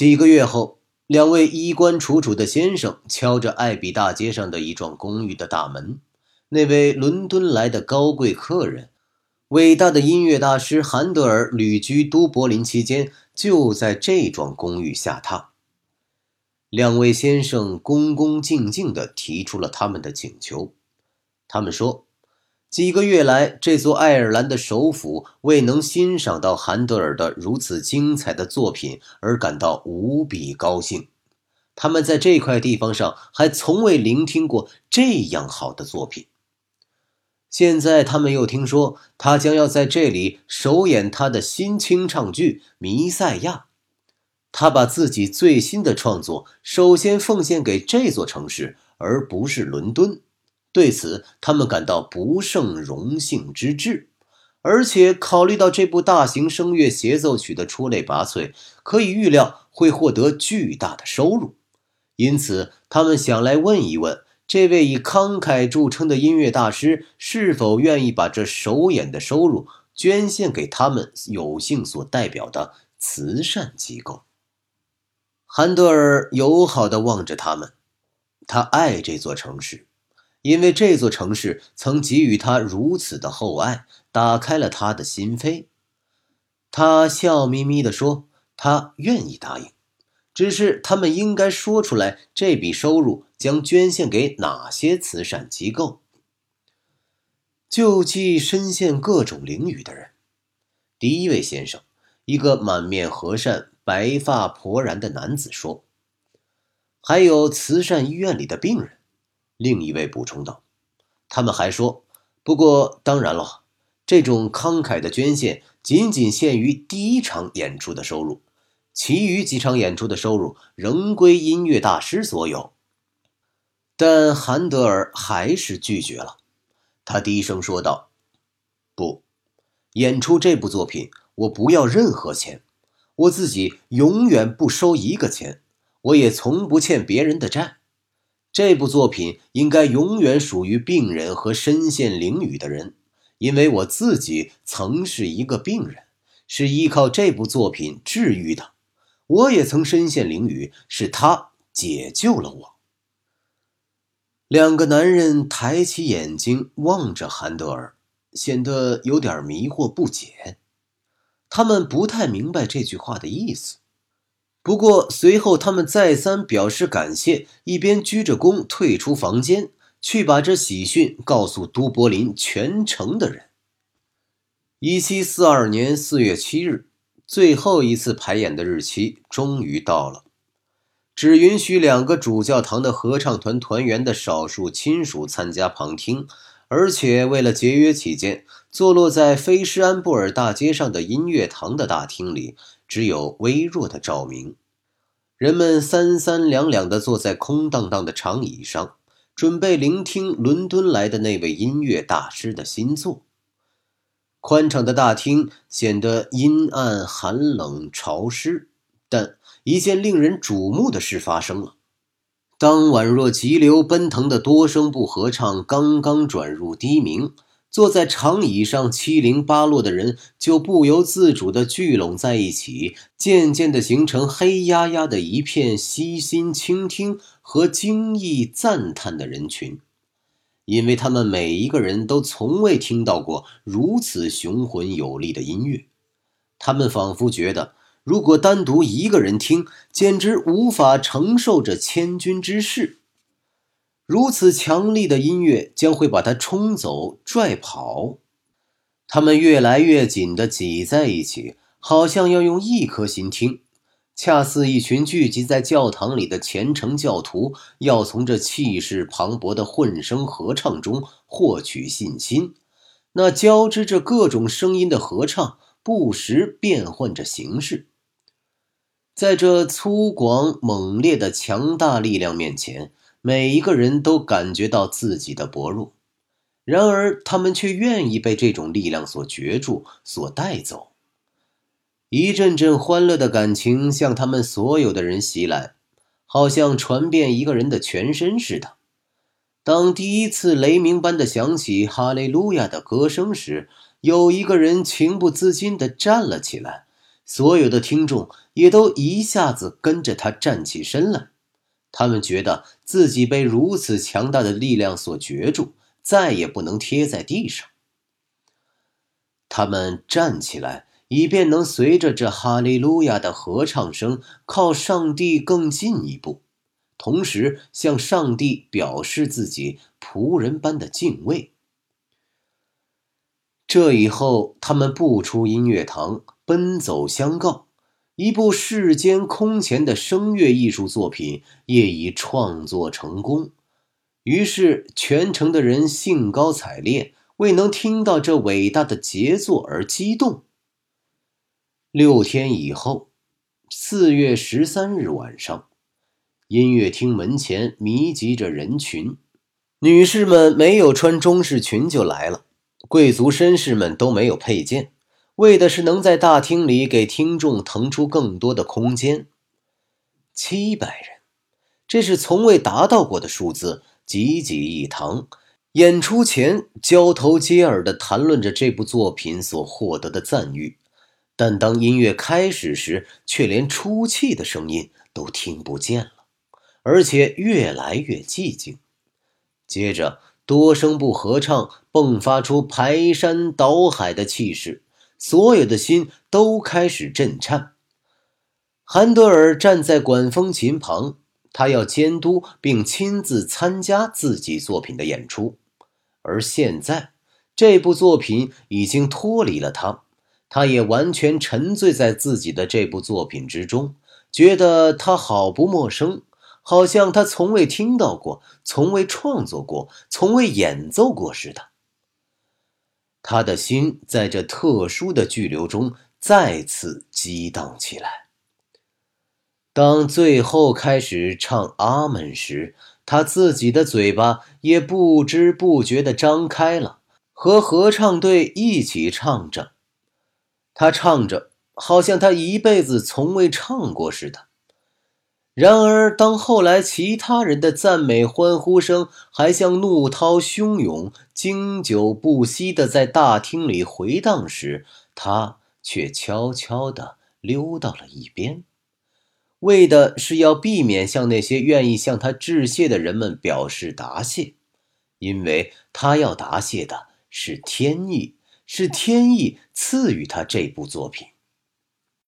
几个月后，两位衣冠楚楚的先生敲着艾比大街上的一幢公寓的大门。那位伦敦来的高贵客人，伟大的音乐大师韩德尔旅居都柏林期间，就在这幢公寓下榻。两位先生恭恭敬敬地提出了他们的请求。他们说，几个月来，这座爱尔兰的首府未能欣赏到韩德尔的如此精彩的作品而感到无比高兴。他们在这块地方上还从未聆听过这样好的作品。现在他们又听说他将要在这里首演他的新清唱剧《弥赛亚》。他把自己最新的创作首先奉献给这座城市，而不是伦敦。对此，他们感到不胜荣幸之至。而且，考虑到这部大型声乐协奏曲的出类拔萃，可以预料会获得巨大的收入，因此，他们想来问一问这位以慷慨著称的音乐大师，是否愿意把这首演的收入捐献给他们有幸所代表的慈善机构。韩德尔友好地望着他们，他爱这座城市，因为这座城市曾给予他如此的厚爱，打开了他的心扉。他笑眯眯地说：“他愿意答应，只是他们应该说出来，这笔收入将捐献给哪些慈善机构。”救济深陷各种囹圄的人。第一位先生，一个满面和善。白发婆然的男子说：“还有慈善医院里的病人。”另一位补充道：“他们还说，不过当然了，这种慷慨的捐献仅仅限于第一场演出的收入，其余几场演出的收入仍归音乐大师所有。”但韩德尔还是拒绝了。他低声说道：“不，演出这部作品，我不要任何钱。”我自己永远不收一个钱，我也从不欠别人的债。这部作品应该永远属于病人和身陷囹圄的人，因为我自己曾是一个病人，是依靠这部作品治愈的。我也曾身陷囹圄，是他解救了我。两个男人抬起眼睛望着韩德尔，显得有点迷惑不解。他们不太明白这句话的意思，不过随后他们再三表示感谢，一边鞠着躬退出房间，去把这喜讯告诉都柏林全城的人。一七四二年四月七日，最后一次排演的日期终于到了，只允许两个主教堂的合唱团团员的少数亲属参加旁听。而且为了节约起见，坐落在菲施安布尔大街上的音乐堂的大厅里只有微弱的照明，人们三三两两地坐在空荡荡的长椅上，准备聆听伦敦来的那位音乐大师的新作。宽敞的大厅显得阴暗、寒冷、潮湿，但一件令人瞩目的事发生了。当宛若急流奔腾的多声部合唱刚刚转入低鸣，坐在长椅上七零八落的人就不由自主地聚拢在一起，渐渐地形成黑压压的一片悉心倾听和惊异赞叹的人群，因为他们每一个人都从未听到过如此雄浑有力的音乐，他们仿佛觉得。如果单独一个人听，简直无法承受这千钧之势。如此强力的音乐将会把他冲走、拽跑。他们越来越紧地挤在一起，好像要用一颗心听，恰似一群聚集在教堂里的虔诚教徒要从这气势磅礴的混声合唱中获取信心。那交织着各种声音的合唱，不时变换着形式。在这粗犷猛烈的强大力量面前，每一个人都感觉到自己的薄弱。然而，他们却愿意被这种力量所攫住、所带走。一阵阵欢乐的感情向他们所有的人袭来，好像传遍一个人的全身似的。当第一次雷鸣般的响起“哈利路亚”的歌声时，有一个人情不自禁地站了起来。所有的听众也都一下子跟着他站起身来。他们觉得自己被如此强大的力量所攫住，再也不能贴在地上。他们站起来，以便能随着这哈利路亚的合唱声靠上帝更进一步，同时向上帝表示自己仆人般的敬畏。这以后，他们不出音乐堂，奔走相告。一部世间空前的声乐艺术作品业已创作成功，于是全城的人兴高采烈，为能听到这伟大的杰作而激动。六天以后，四月十三日晚上，音乐厅门前密集着人群，女士们没有穿中式裙就来了，贵族绅士们都没有佩剑。为的是能在大厅里给听众腾出更多的空间。七百人，这是从未达到过的数字，挤挤一堂。演出前交头接耳地谈论着这部作品所获得的赞誉，但当音乐开始时，却连出气的声音都听不见了，而且越来越寂静。接着，多声部合唱迸发出排山倒海的气势。所有的心都开始震颤。韩德尔站在管风琴旁，他要监督并亲自参加自己作品的演出。而现在，这部作品已经脱离了他，他也完全沉醉在自己的这部作品之中，觉得他好不陌生，好像他从未听到过，从未创作过，从未演奏过似的。他的心在这特殊的巨流中再次激荡起来。当最后开始唱阿门时，他自己的嘴巴也不知不觉地张开了，和合唱队一起唱着。他唱着，好像他一辈子从未唱过似的。然而，当后来其他人的赞美欢呼声还像怒涛汹涌、经久不息地在大厅里回荡时，他却悄悄地溜到了一边，为的是要避免向那些愿意向他致谢的人们表示答谢，因为他要答谢的是天意，是天意赐予他这部作品。